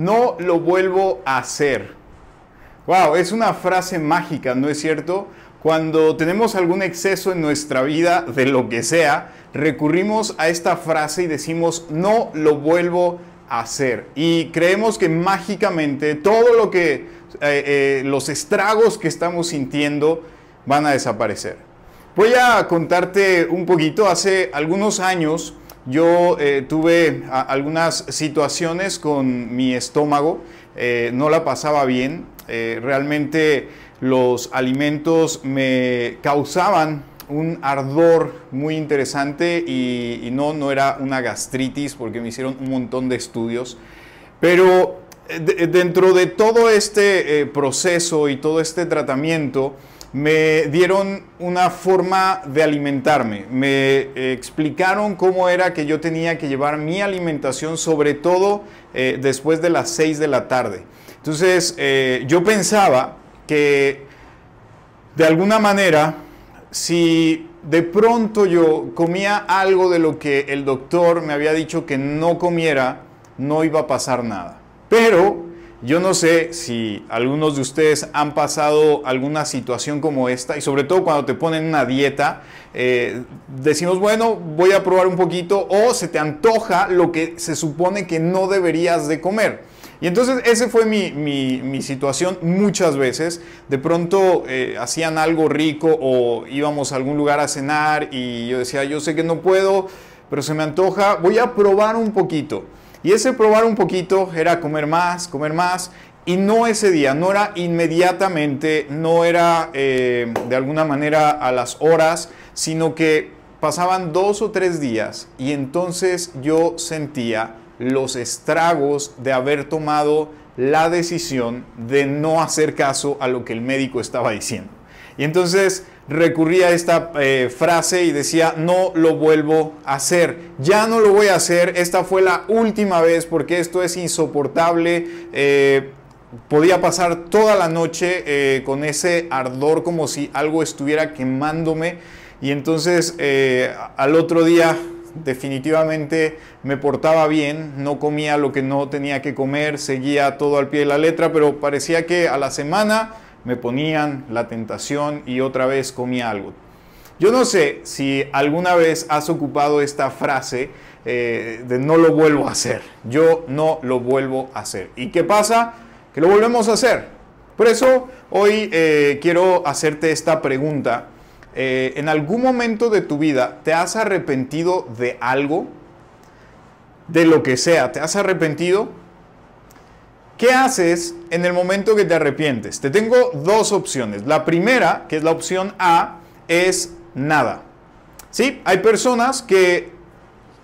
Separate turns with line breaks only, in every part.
No lo vuelvo a hacer. Wow, es una frase mágica, ¿no es cierto? Cuando tenemos algún exceso en nuestra vida, de lo que sea, recurrimos a esta frase y decimos, no lo vuelvo a hacer. Y creemos que mágicamente todo lo que, eh, eh, los estragos que estamos sintiendo van a desaparecer. Voy a contarte un poquito, hace algunos años yo eh, tuve algunas situaciones con mi estómago, no la pasaba bien, realmente los alimentos me causaban un ardor muy interesante y, no, no era una gastritis porque me hicieron un montón de estudios. Pero eh, dentro de todo este eh, proceso y todo este tratamiento, me dieron una forma de alimentarme. Me explicaron cómo era que yo tenía que llevar mi alimentación, sobre todo eh, después de las 6 de la tarde. Entonces, yo pensaba que de alguna manera, si de pronto yo comía algo de lo que el doctor me había dicho que no comiera, no iba a pasar nada. Pero yo no sé si algunos de ustedes han pasado alguna situación como esta y sobre todo cuando te ponen una dieta, eh, decimos, bueno, voy a probar un poquito o se te antoja lo que se supone que no deberías de comer. Y entonces esa fue mi, situación muchas veces. De pronto eh, hacían algo rico o íbamos a algún lugar a cenar y yo decía, yo sé que no puedo, pero se me antoja, voy a probar un poquito. Y ese probar un poquito era comer más, comer más. Y no ese día, no era inmediatamente, no era eh, de alguna manera a las horas, sino que pasaban dos o tres días y entonces yo sentía los estragos de haber tomado la decisión de no hacer caso a lo que el médico estaba diciendo. Y entonces recurría a esta eh, frase y decía, no lo vuelvo a hacer, ya no lo voy a hacer, esta fue la última vez porque esto es insoportable. Eh, podía pasar toda la noche eh, con ese ardor como si algo estuviera quemándome y entonces al otro día definitivamente me portaba bien, no comía lo que no tenía que comer, seguía todo al pie de la letra, pero parecía que a la semana me ponían la tentación y otra vez comía algo. Yo no sé si alguna vez has ocupado esta frase eh, de no lo vuelvo a hacer, yo no lo vuelvo a hacer. ¿Y qué pasa? Que lo volvemos a hacer. Por eso hoy eh, quiero hacerte esta pregunta eh, ¿en algún momento de tu vida te has arrepentido de algo? De lo que sea, ¿te has arrepentido? ¿Qué haces en el momento que te arrepientes? Te tengo dos opciones. La primera, que es la opción A, es nada. ¿Sí? Hay personas que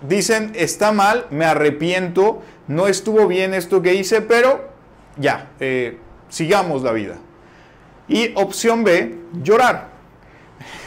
dicen, está mal, me arrepiento, no estuvo bien esto que hice, pero ya, eh, sigamos la vida. Y opción B, llorar.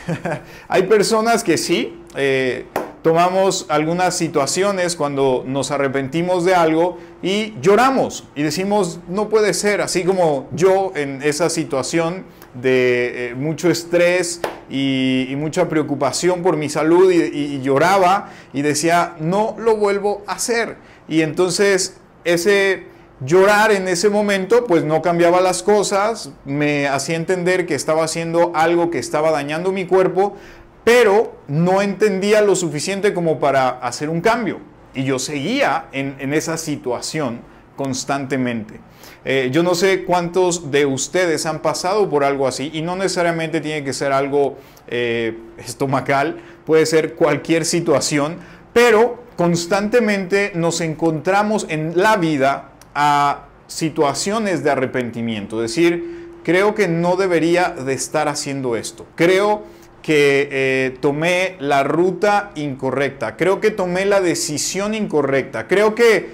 Hay personas que sí, eh, tomamos algunas situaciones cuando nos arrepentimos de algo y lloramos y decimos, no puede ser, así como yo en esa situación de eh, mucho estrés y, mucha preocupación por mi salud y lloraba y decía, no lo vuelvo a hacer. Y entonces ese Llorar en ese momento pues no cambiaba las cosas, me hacía entender que estaba haciendo algo que estaba dañando mi cuerpo, pero no entendía lo suficiente como para hacer un cambio. Y yo seguía en, esa situación constantemente. Eh, yo no sé cuántos de ustedes han pasado por algo así y no necesariamente tiene que ser algo eh, estomacal, puede ser cualquier situación, pero constantemente nos encontramos en la vida a situaciones de arrepentimiento, es decir, creo que no debería de estar haciendo esto, creo que eh, tomé la ruta incorrecta, creo que tomé la decisión incorrecta, creo que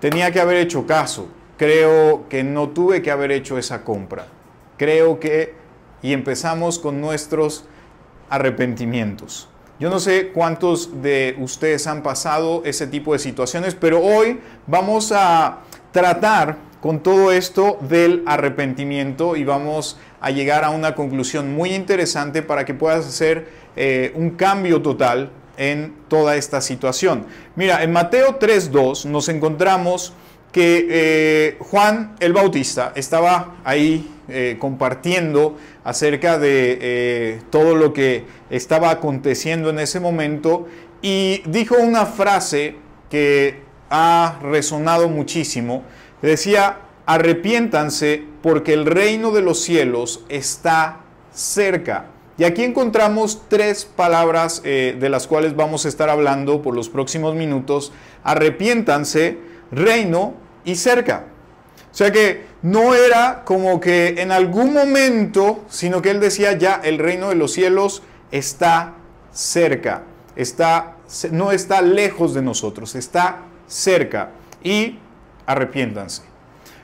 tenía que haber hecho caso, creo que no tuve que haber hecho esa compra, creo que, y empezamos con nuestros arrepentimientos. Yo no sé cuántos de ustedes han pasado ese tipo de situaciones, pero hoy vamos a tratar con todo esto del arrepentimiento y vamos a llegar a una conclusión muy interesante para que puedas hacer eh, un cambio total en toda esta situación. Mira, en Mateo 3.2 nos encontramos que eh, Juan el Bautista estaba ahí eh, compartiendo acerca de todo lo que estaba aconteciendo en ese momento y dijo una frase que ha resonado muchísimo. Decía, arrepiéntanse porque el reino de los cielos está cerca. Y aquí encontramos tres palabras de las cuales vamos a estar hablando por los próximos minutos. Arrepiéntanse, reino y cerca. O sea que no era como que en algún momento, sino que él decía ya el reino de los cielos está cerca, está, no está lejos de nosotros, está cerca y arrepiéntanse.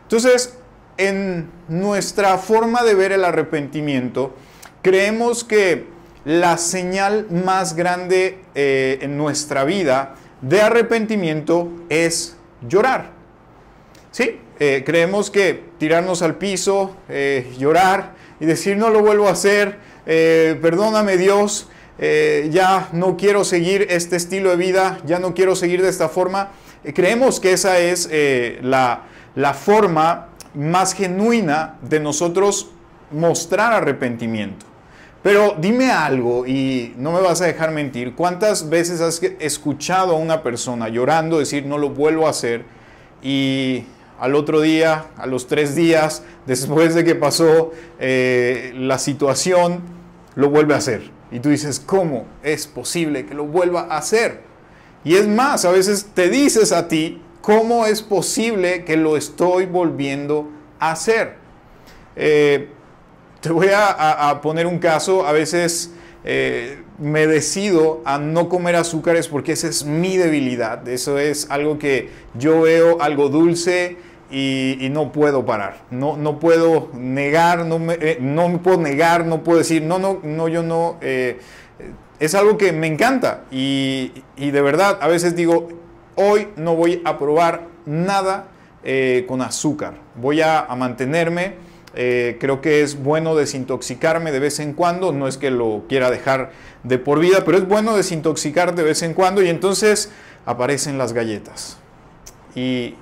Entonces, en nuestra forma de ver el arrepentimiento, creemos que la señal más grande eh, en nuestra vida de arrepentimiento es llorar. Sí, eh, creemos que tirarnos al piso, eh, llorar y decir no lo vuelvo a hacer, perdóname Dios, ya no quiero seguir este estilo de vida, ya no quiero seguir de esta forma. creemos que esa es la, la forma más genuina de nosotros mostrar arrepentimiento. Pero dime algo y no me vas a dejar mentir. ¿Cuántas veces has escuchado a una persona llorando decir no lo vuelvo a hacer y al otro día, a los tres días, después de que pasó eh, la situación, lo vuelve a hacer. Y tú dices, ¿cómo es posible que lo vuelva a hacer? Y es más, a veces te dices a ti, ¿cómo es posible que lo estoy volviendo a hacer? Eh, te voy a, poner un caso, a veces eh, me decido a no comer azúcares porque esa es mi debilidad, eso es algo que yo veo algo dulce y, no puedo parar, no, no puedo negar, no me, eh, no puedo negar, no puedo decir, no, no, no, yo no, es algo que me encanta y, de verdad a veces digo, hoy no voy a probar nada eh, con azúcar, voy a, mantenerme, creo que es bueno desintoxicarme de vez en cuando, no es que lo quiera dejar de por vida, pero es bueno desintoxicar de vez en cuando y entonces aparecen las galletas. Y,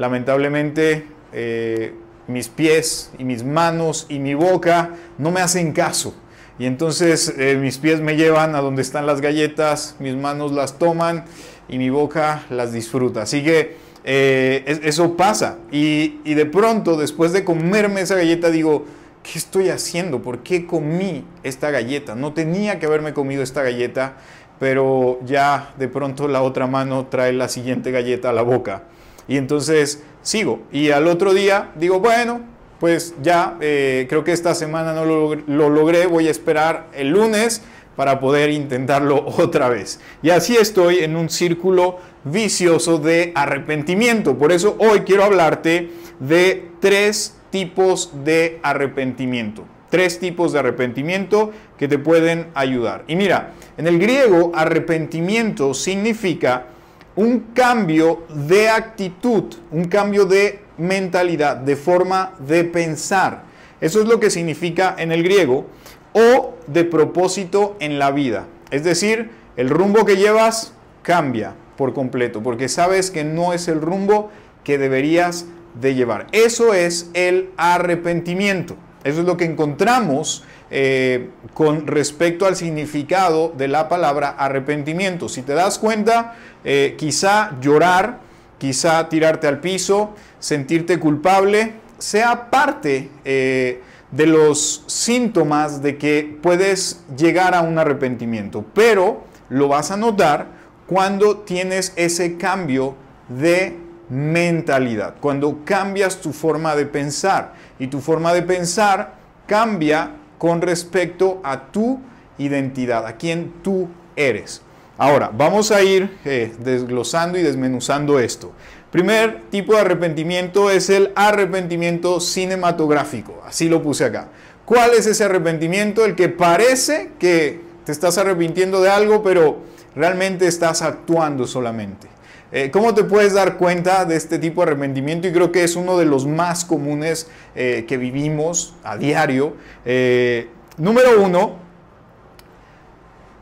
lamentablemente eh, mis pies y mis manos y mi boca no me hacen caso. Y entonces eh, mis pies me llevan a donde están las galletas, mis manos las toman y mi boca las disfruta. Así que eh, eso pasa. Y, de pronto, después de comerme esa galleta, digo, ¿qué estoy haciendo? ¿Por qué comí esta galleta? No tenía que haberme comido esta galleta, pero ya de pronto la otra mano trae la siguiente galleta a la boca. Y entonces sigo. Y al otro día digo, bueno, pues ya eh, creo que esta semana no lo, logré, voy a esperar el lunes para poder intentarlo otra vez. Y así estoy en un círculo vicioso de arrepentimiento. Por eso hoy quiero hablarte de tres tipos de arrepentimiento. Tres tipos de arrepentimiento que te pueden ayudar. Y mira, en el griego arrepentimiento significa un cambio de actitud, un cambio de mentalidad, de forma de pensar. Eso es lo que significa en el griego, o de propósito en la vida. Es decir, el rumbo que llevas cambia por completo, porque sabes que no es el rumbo que deberías de llevar. Eso es el arrepentimiento. Eso es lo que encontramos eh, con respecto al significado de la palabra arrepentimiento. Si te das cuenta, eh, quizá llorar, quizá tirarte al piso, sentirte culpable, sea parte eh, de los síntomas de que puedes llegar a un arrepentimiento, pero lo vas a notar cuando tienes ese cambio de mentalidad, cuando cambias tu forma de pensar y tu forma de pensar cambia con respecto a tu identidad, a quien tú eres. Ahora, vamos a ir eh, desglosando y desmenuzando esto. Primer tipo de arrepentimiento es el arrepentimiento cinematográfico, así lo puse acá. ¿Cuál es ese arrepentimiento? El que parece que te estás arrepintiendo de algo, pero realmente estás actuando solamente. Eh, ¿Cómo te puedes dar cuenta de este tipo de arrepentimiento? Y creo que es uno de los más comunes eh, que vivimos a diario. Eh, número uno,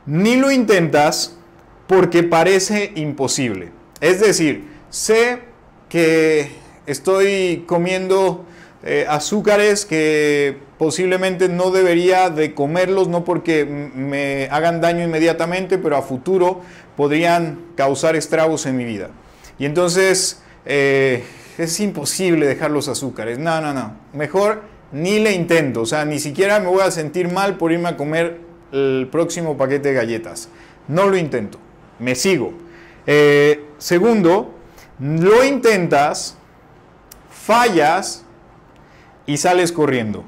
ni lo intentas porque parece imposible. Es decir, sé que estoy comiendo eh, azúcares que posiblemente no debería de comerlos, no porque me hagan daño inmediatamente, pero a futuro podrían causar estragos en mi vida. Y entonces eh, es imposible dejar los azúcares. No, no, no. Mejor ni le intento. O sea, ni siquiera me voy a sentir mal por irme a comer el próximo paquete de galletas. No lo intento. Me sigo. Eh, segundo, lo intentas, fallas y sales corriendo.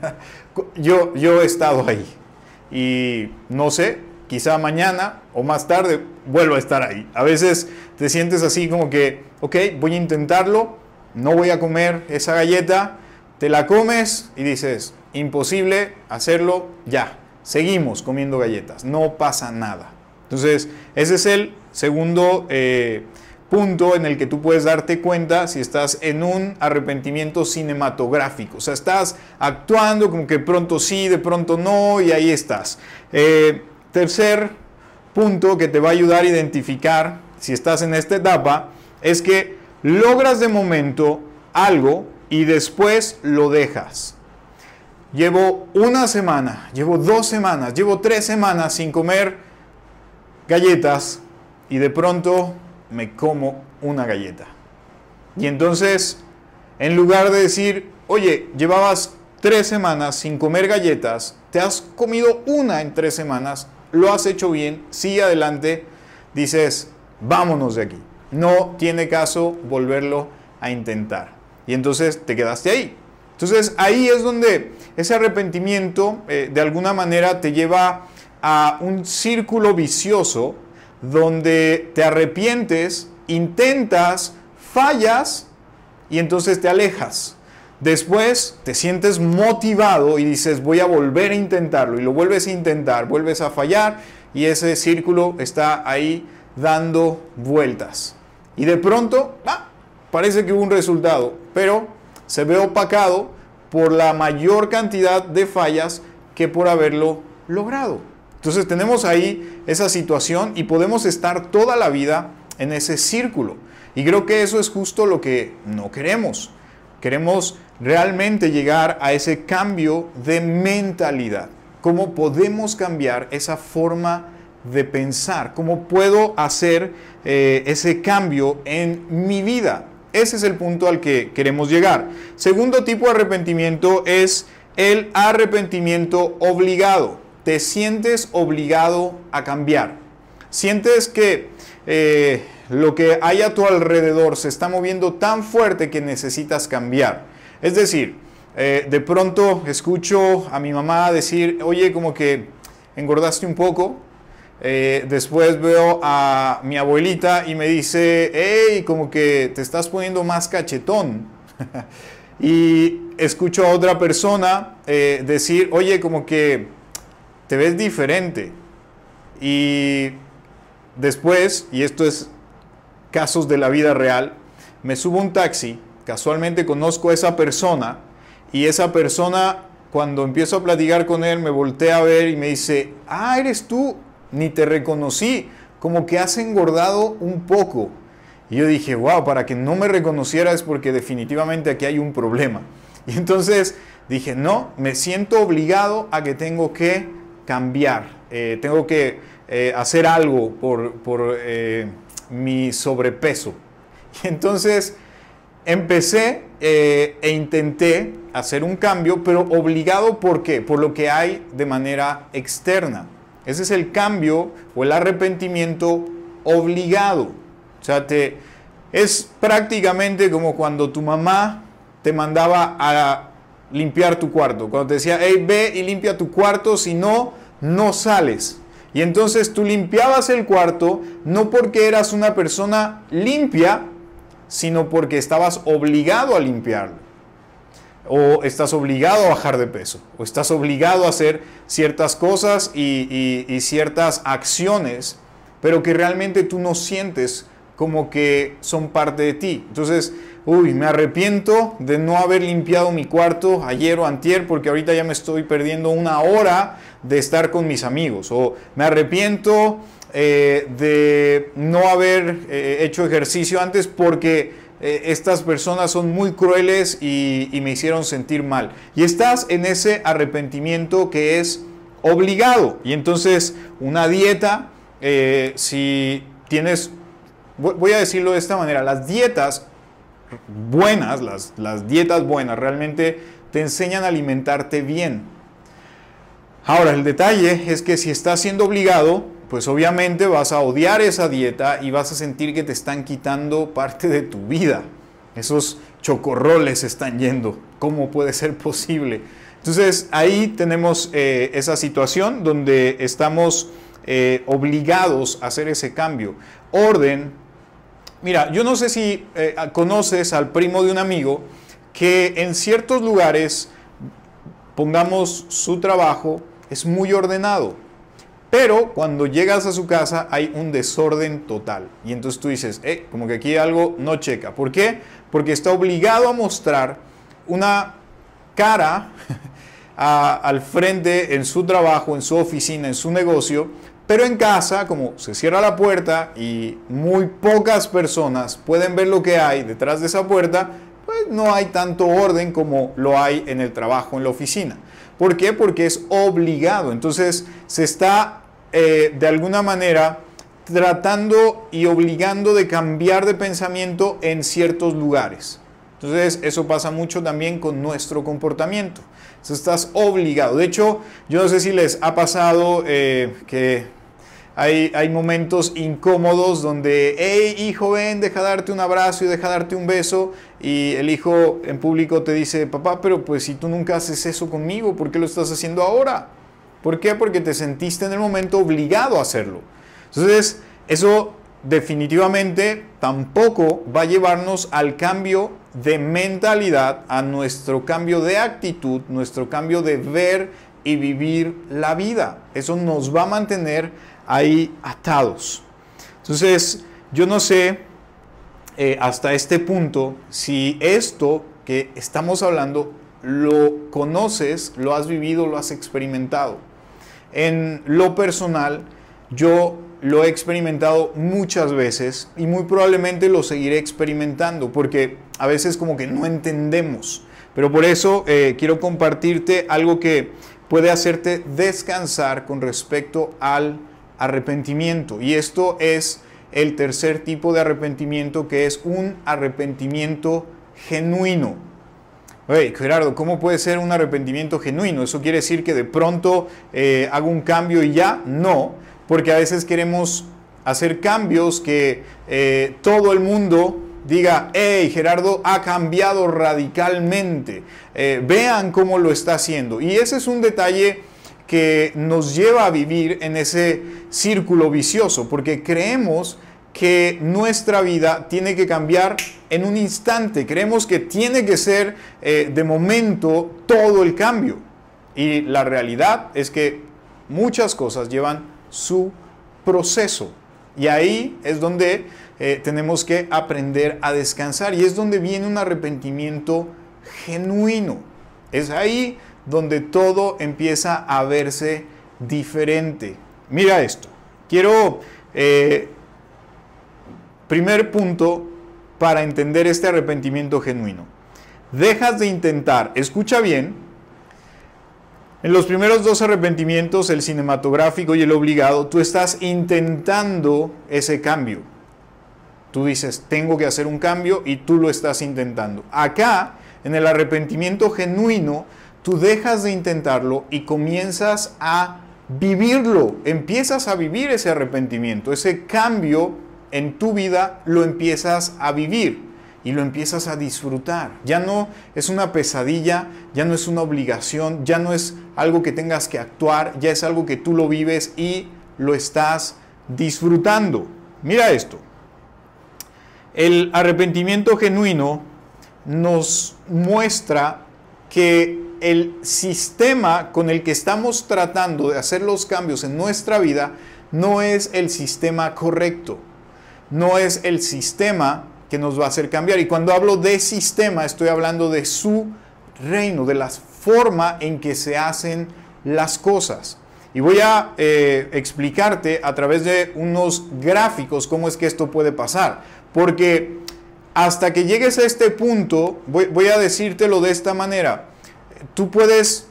yo, yo he estado ahí. Y no sé, quizá mañana o más tarde vuelvo a estar ahí. A veces te sientes así como que, ok, voy a intentarlo, no voy a comer esa galleta, te la comes y dices, imposible hacerlo ya. Seguimos comiendo galletas, no pasa nada. Entonces, ese es el segundo eh, punto en el que tú puedes darte cuenta si estás en un arrepentimiento cinematográfico. O sea, estás actuando como que pronto sí, de pronto no, y ahí estás. Eh, tercer punto que te va a ayudar a identificar si estás en esta etapa es que logras de momento algo y después lo dejas. Llevo una semana, llevo dos semanas, llevo tres semanas sin comer galletas y de pronto me como una galleta. Y entonces, en lugar de decir, oye, llevabas tres semanas sin comer galletas, te has comido una en tres semanas, lo has hecho bien, sigue adelante, dices, vámonos de aquí. No tiene caso volverlo a intentar. Y entonces te quedaste ahí. Entonces ahí es donde ese arrepentimiento eh, de alguna manera te lleva a un círculo vicioso donde te arrepientes, intentas, fallas y entonces te alejas. Después te sientes motivado y dices voy a volver a intentarlo y lo vuelves a intentar, vuelves a fallar y ese círculo está ahí dando vueltas. Y de pronto, ah, parece que hubo un resultado, pero se ve opacado por la mayor cantidad de fallas que por haberlo logrado. Entonces tenemos ahí esa situación y podemos estar toda la vida en ese círculo. Y creo que eso es justo lo que no queremos. Queremos realmente llegar a ese cambio de mentalidad. ¿Cómo podemos cambiar esa forma de pensar? ¿Cómo puedo hacer eh, ese cambio en mi vida? Ese es el punto al que queremos llegar. Segundo tipo de arrepentimiento es el arrepentimiento obligado. Te sientes obligado a cambiar. Sientes que eh, lo que hay a tu alrededor se está moviendo tan fuerte que necesitas cambiar. Es decir, eh, de pronto escucho a mi mamá decir, oye, como que engordaste un poco, eh, después veo a mi abuelita y me dice, hey, como que te estás poniendo más cachetón. y escucho a otra persona decir, oye, como que te ves diferente. Y después, y esto es casos de la vida real, me subo un taxi, casualmente conozco a esa persona y esa persona cuando empiezo a platicar con él me voltea a ver y me dice, ah, eres tú, ni te reconocí, como que has engordado un poco. Y yo dije, wow, para que no me reconociera es porque definitivamente aquí hay un problema. Y entonces dije, no, me siento obligado a que tengo que cambiar, eh, tengo que eh, hacer algo por, eh, mi sobrepeso. Y entonces empecé e intenté hacer un cambio, pero obligado por qué? Por lo que hay de manera externa. Ese es el cambio o el arrepentimiento obligado. O sea, te, es prácticamente como cuando tu mamá te mandaba a limpiar tu cuarto. Cuando te decía, hey, ve y limpia tu cuarto, si no, no sales. Y entonces tú limpiabas el cuarto no porque eras una persona limpia, sino porque estabas obligado a limpiarlo o estás obligado a bajar de peso, o estás obligado a hacer ciertas cosas y, ciertas acciones, pero que realmente tú no sientes como que son parte de ti. Entonces, uy, me arrepiento de no haber limpiado mi cuarto ayer o antier porque ahorita ya me estoy perdiendo una hora de estar con mis amigos. O me arrepiento eh, de no haber eh, hecho ejercicio antes porque eh, estas personas son muy crueles y, me hicieron sentir mal. Y estás en ese arrepentimiento que es obligado. Y entonces una dieta, si tienes, voy a decirlo de esta manera, las dietas buenas, las, las dietas buenas realmente te enseñan a alimentarte bien. Ahora, el detalle es que si estás siendo obligado, pues obviamente vas a odiar esa dieta y vas a sentir que te están quitando parte de tu vida. Esos chocorroles están yendo. ¿Cómo puede ser posible? Entonces ahí tenemos eh, esa situación donde estamos eh, obligados a hacer ese cambio. Orden. Mira, yo no sé si eh, conoces al primo de un amigo que en ciertos lugares, pongamos su trabajo, es muy ordenado. Pero cuando llegas a su casa hay un desorden total. Y entonces tú dices, eh, como que aquí algo no checa. ¿Por qué? Porque está obligado a mostrar una cara al frente en su trabajo, en su oficina, en su negocio. Pero en casa, como se cierra la puerta y muy pocas personas pueden ver lo que hay detrás de esa puerta, pues no hay tanto orden como lo hay en el trabajo, en la oficina. ¿Por qué? Porque es obligado. Entonces se está eh, de alguna manera tratando y obligando de cambiar de pensamiento en ciertos lugares. Entonces eso pasa mucho también con nuestro comportamiento. Entonces, estás obligado. De hecho, yo no sé si les ha pasado eh, que hay, hay, momentos incómodos donde, hey hijo, ven, deja darte un abrazo y deja darte un beso. Y el hijo en público te dice, papá, pero pues si tú nunca haces eso conmigo, ¿por qué lo estás haciendo ahora? ¿Por qué? Porque te sentiste en el momento obligado a hacerlo. Entonces, eso definitivamente tampoco va a llevarnos al cambio de mentalidad, a nuestro cambio de actitud, nuestro cambio de ver y vivir la vida. Eso nos va a mantener ahí atados. Entonces, yo no sé eh, hasta este punto si esto que estamos hablando lo conoces, lo has vivido, lo has experimentado. En lo personal, yo lo he experimentado muchas veces y muy probablemente lo seguiré experimentando porque a veces como que no entendemos. Pero por eso eh, quiero compartirte algo que puede hacerte descansar con respecto al arrepentimiento. Y esto es el tercer tipo de arrepentimiento que es un arrepentimiento genuino. Oye, Gerardo, ¿cómo puede ser un arrepentimiento genuino? ¿Eso quiere decir que de pronto eh, hago un cambio y ya? No, porque a veces queremos hacer cambios que eh, todo el mundo diga, hey, Gerardo ha cambiado radicalmente. Eh, vean cómo lo está haciendo. Y ese es un detalle que nos lleva a vivir en ese círculo vicioso, porque creemos que nuestra vida tiene que cambiar en un instante. Creemos que tiene que ser eh, de momento todo el cambio. Y la realidad es que muchas cosas llevan su proceso. Y ahí es donde eh, tenemos que aprender a descansar. Y es donde viene un arrepentimiento genuino. Es ahí donde todo empieza a verse diferente. Mira esto. Quiero eh, Primer punto para entender este arrepentimiento genuino. Dejas de intentar, escucha bien, en los primeros dos arrepentimientos, el cinematográfico y el obligado, tú estás intentando ese cambio. Tú dices, tengo que hacer un cambio y tú lo estás intentando. Acá, en el arrepentimiento genuino, tú dejas de intentarlo y comienzas a vivirlo. Empiezas a vivir ese arrepentimiento, ese cambio en tu vida lo empiezas a vivir y lo empiezas a disfrutar. Ya no es una pesadilla, ya no es una obligación, ya no es algo que tengas que actuar, ya es algo que tú lo vives y lo estás disfrutando. Mira esto. El arrepentimiento genuino nos muestra que el sistema con el que estamos tratando de hacer los cambios en nuestra vida no es el sistema correcto no es el sistema que nos va a hacer cambiar. Y cuando hablo de sistema, estoy hablando de su reino, de la forma en que se hacen las cosas. Y voy a eh, explicarte a través de unos gráficos cómo es que esto puede pasar. Porque hasta que llegues a este punto, voy, voy a decírtelo de esta manera. Tú puedes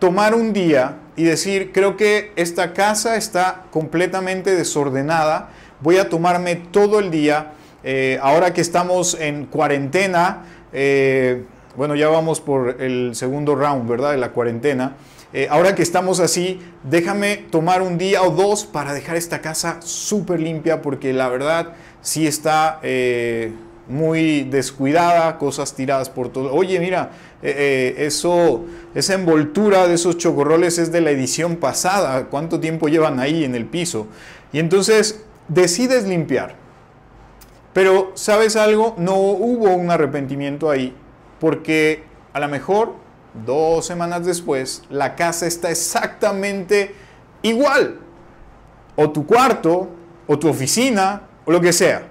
tomar un día y decir, creo que esta casa está completamente desordenada, voy a tomarme todo el día, eh, ahora que estamos en cuarentena, eh, bueno, ya vamos por el segundo round, ¿verdad? De la cuarentena. Eh, ahora que estamos así, déjame tomar un día o dos para dejar esta casa súper limpia, porque la verdad sí está muy descuidada, cosas tiradas por todo. Oye, mira, esa envoltura de esos chocorroles es de la edición pasada. ¿Cuánto tiempo llevan ahí en el piso? Y entonces decides limpiar. Pero, ¿sabes algo? No hubo un arrepentimiento ahí, porque a lo mejor dos semanas después la casa está exactamente igual. O tu cuarto, o tu oficina, o lo que sea.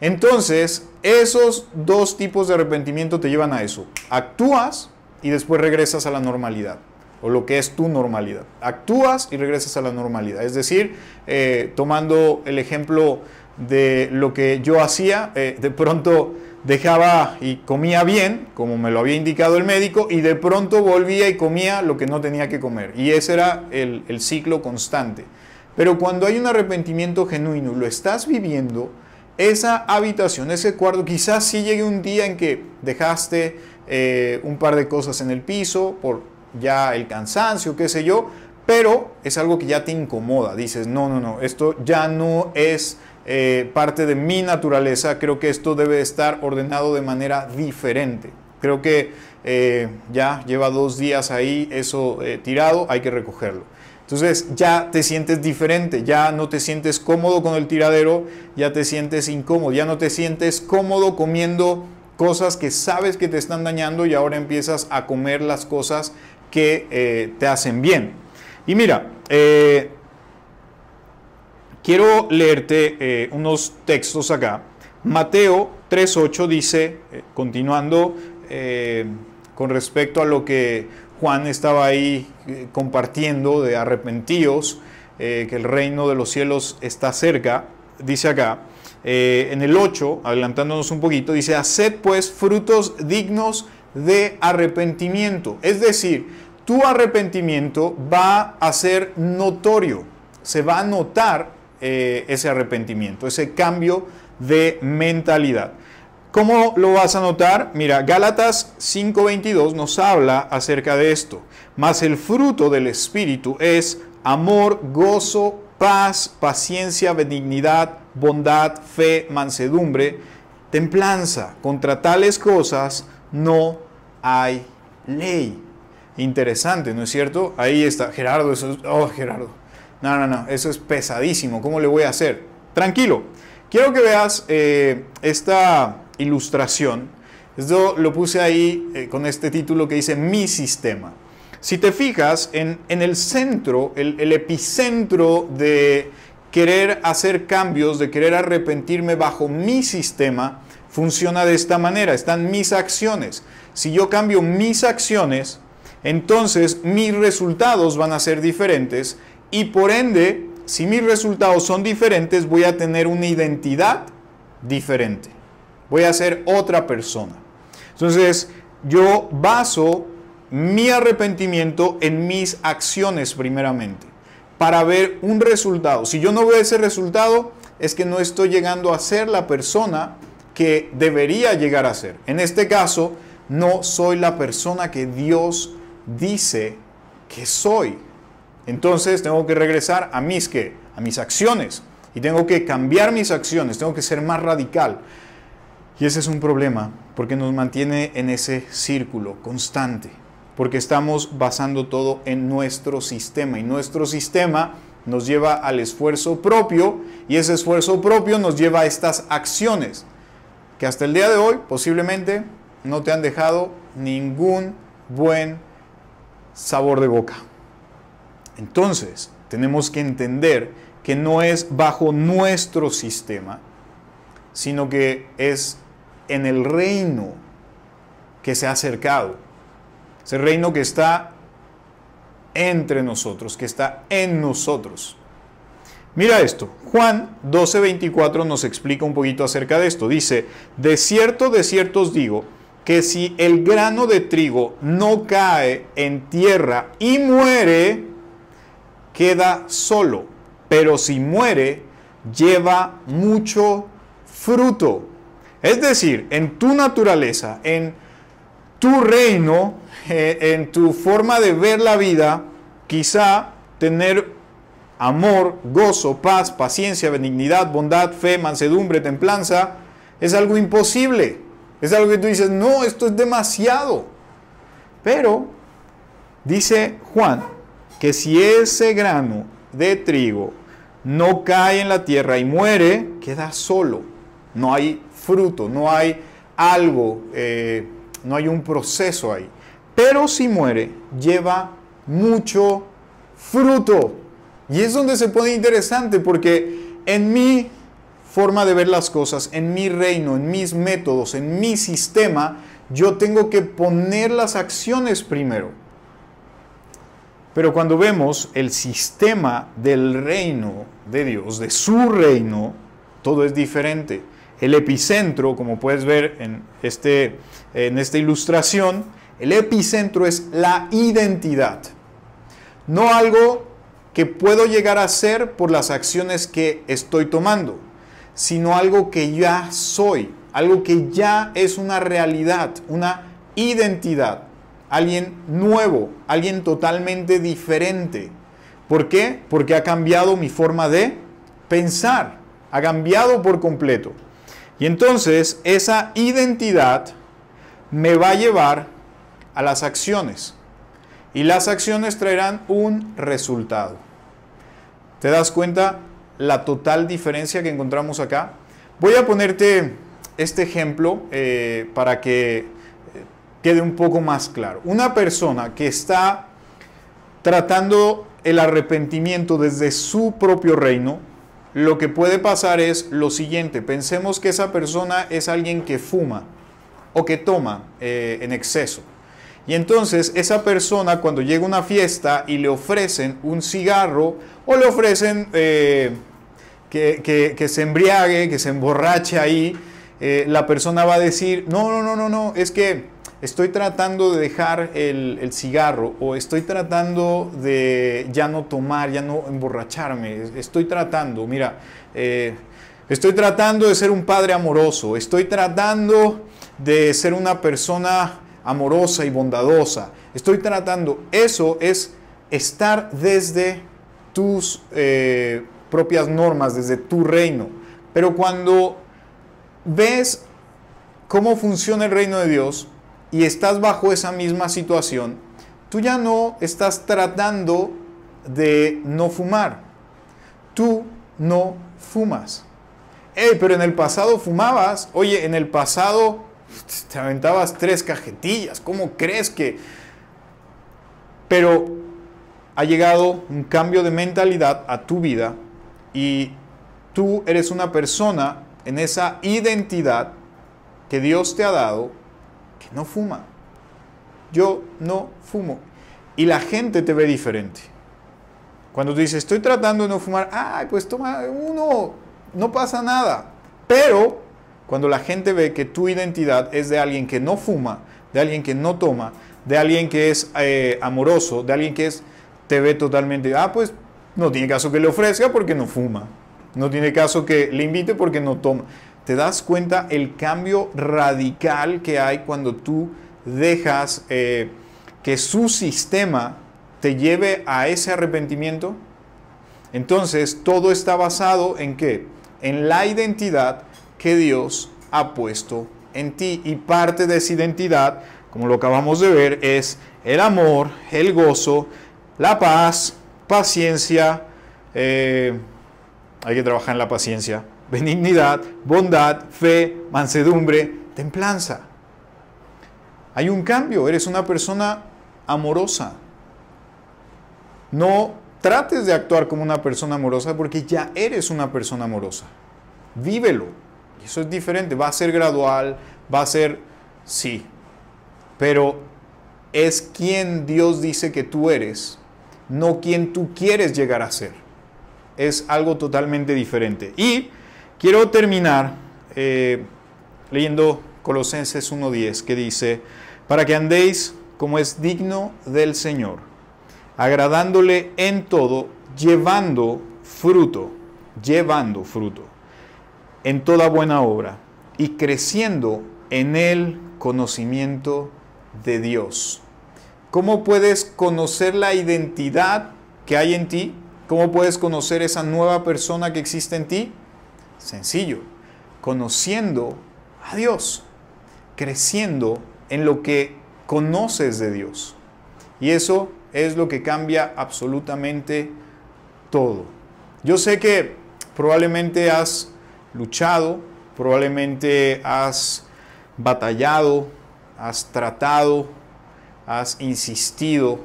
Entonces, esos dos tipos de arrepentimiento te llevan a eso. Actúas y después regresas a la normalidad, o lo que es tu normalidad. Actúas y regresas a la normalidad. Es decir, eh, tomando el ejemplo de lo que yo hacía, eh, de pronto dejaba y comía bien, como me lo había indicado el médico, y de pronto volvía y comía lo que no tenía que comer. Y ese era el, el ciclo constante. Pero cuando hay un arrepentimiento genuino, lo estás viviendo, esa habitación, ese cuarto, quizás sí llegue un día en que dejaste eh, un par de cosas en el piso por ya el cansancio, qué sé yo, pero es algo que ya te incomoda. Dices, no, no, no, esto ya no es eh, parte de mi naturaleza, creo que esto debe estar ordenado de manera diferente. Creo que eh, ya lleva dos días ahí eso tirado, hay que recogerlo. Entonces ya te sientes diferente, ya no te sientes cómodo con el tiradero, ya te sientes incómodo, ya no te sientes cómodo comiendo cosas que sabes que te están dañando y ahora empiezas a comer las cosas que eh, te hacen bien. Y mira, eh, quiero leerte eh, unos textos acá. Mateo 3.8 dice, continuando con respecto a lo que Juan estaba ahí eh, compartiendo de arrepentíos, eh, que el reino de los cielos está cerca, dice acá, eh, en el 8, adelantándonos un poquito, dice, haced pues frutos dignos de arrepentimiento. Es decir, tu arrepentimiento va a ser notorio, se va a notar ese arrepentimiento, ese cambio de mentalidad. ¿Cómo lo vas a notar? Mira, Gálatas 5:22 nos habla acerca de esto. Mas el fruto del Espíritu es amor, gozo, paz, paciencia, benignidad, bondad, fe, mansedumbre, templanza. Contra tales cosas no hay ley. Interesante, ¿no es cierto? Ahí está. Gerardo, eso es... Oh, Gerardo. No, no, no, eso es pesadísimo. ¿Cómo le voy a hacer? Tranquilo. Quiero que veas eh, esta ilustración. Esto lo puse ahí eh, con este título que dice Mi sistema. Si te fijas, en, el centro, el, epicentro de querer hacer cambios, de querer arrepentirme bajo mi sistema, funciona de esta manera. Están mis acciones. Si yo cambio mis acciones, entonces mis resultados van a ser diferentes y por ende, si mis resultados son diferentes, voy a tener una identidad diferente voy a ser otra persona. Entonces, yo baso mi arrepentimiento en mis acciones primeramente, para ver un resultado. Si yo no veo ese resultado, es que no estoy llegando a ser la persona que debería llegar a ser. En este caso, no soy la persona que Dios dice que soy. Entonces tengo que regresar a mis que a mis acciones y tengo que cambiar mis acciones, tengo que ser más radical. Y ese es un problema porque nos mantiene en ese círculo constante, porque estamos basando todo en nuestro sistema y nuestro sistema nos lleva al esfuerzo propio y ese esfuerzo propio nos lleva a estas acciones que hasta el día de hoy posiblemente no te han dejado ningún buen sabor de boca. Entonces, tenemos que entender que no es bajo nuestro sistema, sino que es en el reino que se ha acercado. Ese reino que está entre nosotros, que está en nosotros. Mira esto, Juan 12:24 nos explica un poquito acerca de esto. Dice, de cierto, de cierto os digo, que si el grano de trigo no cae en tierra y muere, queda solo, pero si muere, lleva mucho fruto. Es decir, en tu naturaleza, en tu reino, eh, en tu forma de ver la vida, quizá tener amor, gozo, paz, paciencia, benignidad, bondad, fe, mansedumbre, templanza, es algo imposible. Es algo que tú dices, no, esto es demasiado. Pero dice Juan que si ese grano de trigo no cae en la tierra y muere, queda solo. No hay fruto, no hay algo, eh, no hay un proceso ahí. Pero si muere, lleva mucho fruto. Y es donde se pone interesante porque en mi forma de ver las cosas, en mi reino, en mis métodos, en mi sistema, yo tengo que poner las acciones primero. Pero cuando vemos el sistema del reino de Dios, de su reino, todo es diferente. El epicentro, como puedes ver en, este, en esta ilustración, el epicentro es la identidad. No algo que puedo llegar a ser por las acciones que estoy tomando, sino algo que ya soy, algo que ya es una realidad, una identidad, alguien nuevo, alguien totalmente diferente. ¿Por qué? Porque ha cambiado mi forma de pensar, ha cambiado por completo. Y entonces esa identidad me va a llevar a las acciones. Y las acciones traerán un resultado. ¿Te das cuenta la total diferencia que encontramos acá? Voy a ponerte este ejemplo eh, para que quede un poco más claro. Una persona que está tratando el arrepentimiento desde su propio reino, lo que puede pasar es lo siguiente. Pensemos que esa persona es alguien que fuma o que toma eh, en exceso. Y entonces esa persona cuando llega a una fiesta y le ofrecen un cigarro o le ofrecen eh, que, se embriague, que se emborrache ahí, eh, la persona va a decir, no, no, no, no, no, es que estoy tratando de dejar el, cigarro o estoy tratando de ya no tomar, ya no emborracharme, estoy tratando, mira, eh, estoy tratando de ser un padre amoroso, estoy tratando de ser una persona amorosa y bondadosa, estoy tratando, eso es estar desde tus eh, propias normas, desde tu reino. Pero cuando ves cómo funciona el reino de Dios, y estás bajo esa misma situación, tú ya no estás tratando de no fumar. Tú no fumas. Hey, pero en el pasado fumabas. Oye, en el pasado te aventabas tres cajetillas. ¿Cómo crees que...? Pero ha llegado un cambio de mentalidad a tu vida y tú eres una persona en esa identidad que Dios te ha dado no fuma. Yo no fumo. Y la gente te ve diferente. Cuando tú dices, estoy tratando de no fumar, ay, pues toma uno, no pasa nada. Pero cuando la gente ve que tu identidad es de alguien que no fuma, de alguien que no toma, de alguien que es eh, amoroso, de alguien que es, te ve totalmente, ah, pues no tiene caso que le ofrezca porque no fuma. No tiene caso que le invite porque no toma te das cuenta el cambio radical que hay cuando tú dejas eh, que su sistema te lleve a ese arrepentimiento. Entonces, todo está basado en qué? En la identidad que Dios ha puesto en ti. Y parte de esa identidad, como lo acabamos de ver, es el amor, el gozo, la paz, paciencia. Eh, hay que trabajar en la paciencia benignidad, bondad, fe, mansedumbre, templanza. Hay un cambio, eres una persona amorosa. No trates de actuar como una persona amorosa porque ya eres una persona amorosa. Vívelo. Y eso es diferente, va a ser gradual, va a ser, sí, pero es quien Dios dice que tú eres, no quien tú quieres llegar a ser. es algo totalmente diferente. Y quiero terminar eh, leyendo Colosenses 1.10 que dice, para que andéis como es digno del Señor, agradándole en todo, llevando fruto, llevando fruto en toda buena obra y creciendo en el conocimiento de Dios. ¿Cómo puedes conocer la identidad que hay en ti? ¿Cómo puedes conocer esa nueva persona que existe en ti? Sencillo, conociendo a Dios, creciendo en lo que conoces de Dios. Y eso es lo que cambia absolutamente todo. Yo sé que probablemente has luchado, probablemente has batallado, has tratado, has insistido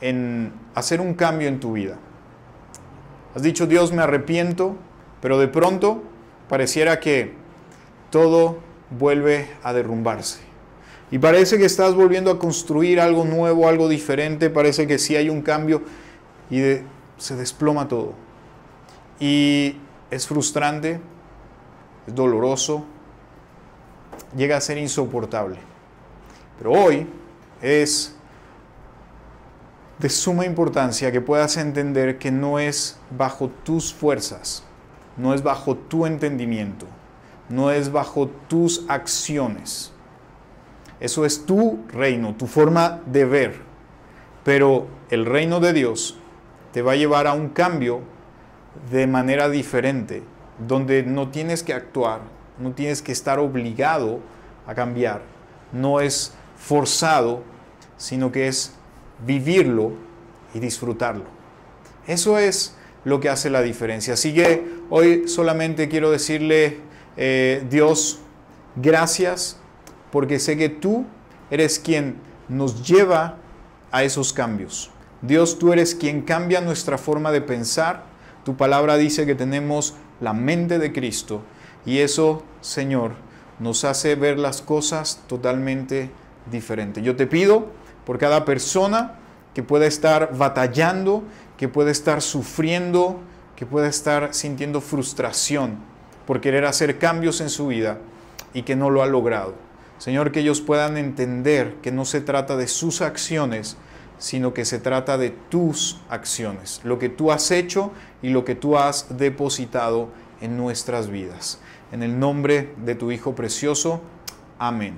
en hacer un cambio en tu vida. Has dicho, Dios, me arrepiento, pero de pronto pareciera que todo vuelve a derrumbarse. Y parece que estás volviendo a construir algo nuevo, algo diferente, parece que sí hay un cambio y se desploma todo. Y es frustrante, es doloroso, llega a ser insoportable. Pero hoy es de suma importancia que puedas entender que no es bajo tus fuerzas, no es bajo tu entendimiento, no es bajo tus acciones. Eso es tu reino, tu forma de ver. Pero el reino de Dios te va a llevar a un cambio de manera diferente, donde no tienes que actuar, no tienes que estar obligado a cambiar, no es forzado, sino que es vivirlo y disfrutarlo. Eso es lo que hace la diferencia. Así que hoy solamente quiero decirle, eh, Dios, gracias, porque sé que tú eres quien nos lleva a esos cambios. Dios, tú eres quien cambia nuestra forma de pensar. Tu palabra dice que tenemos la mente de Cristo y eso, Señor, nos hace ver las cosas totalmente diferentes. Yo te pido por cada persona que pueda estar batallando, que pueda estar sufriendo, que pueda estar sintiendo frustración por querer hacer cambios en su vida y que no lo ha logrado. Señor, que ellos puedan entender que no se trata de sus acciones, sino que se trata de tus acciones, lo que tú has hecho y lo que tú has depositado en nuestras vidas. En el nombre de tu Hijo precioso. Amén.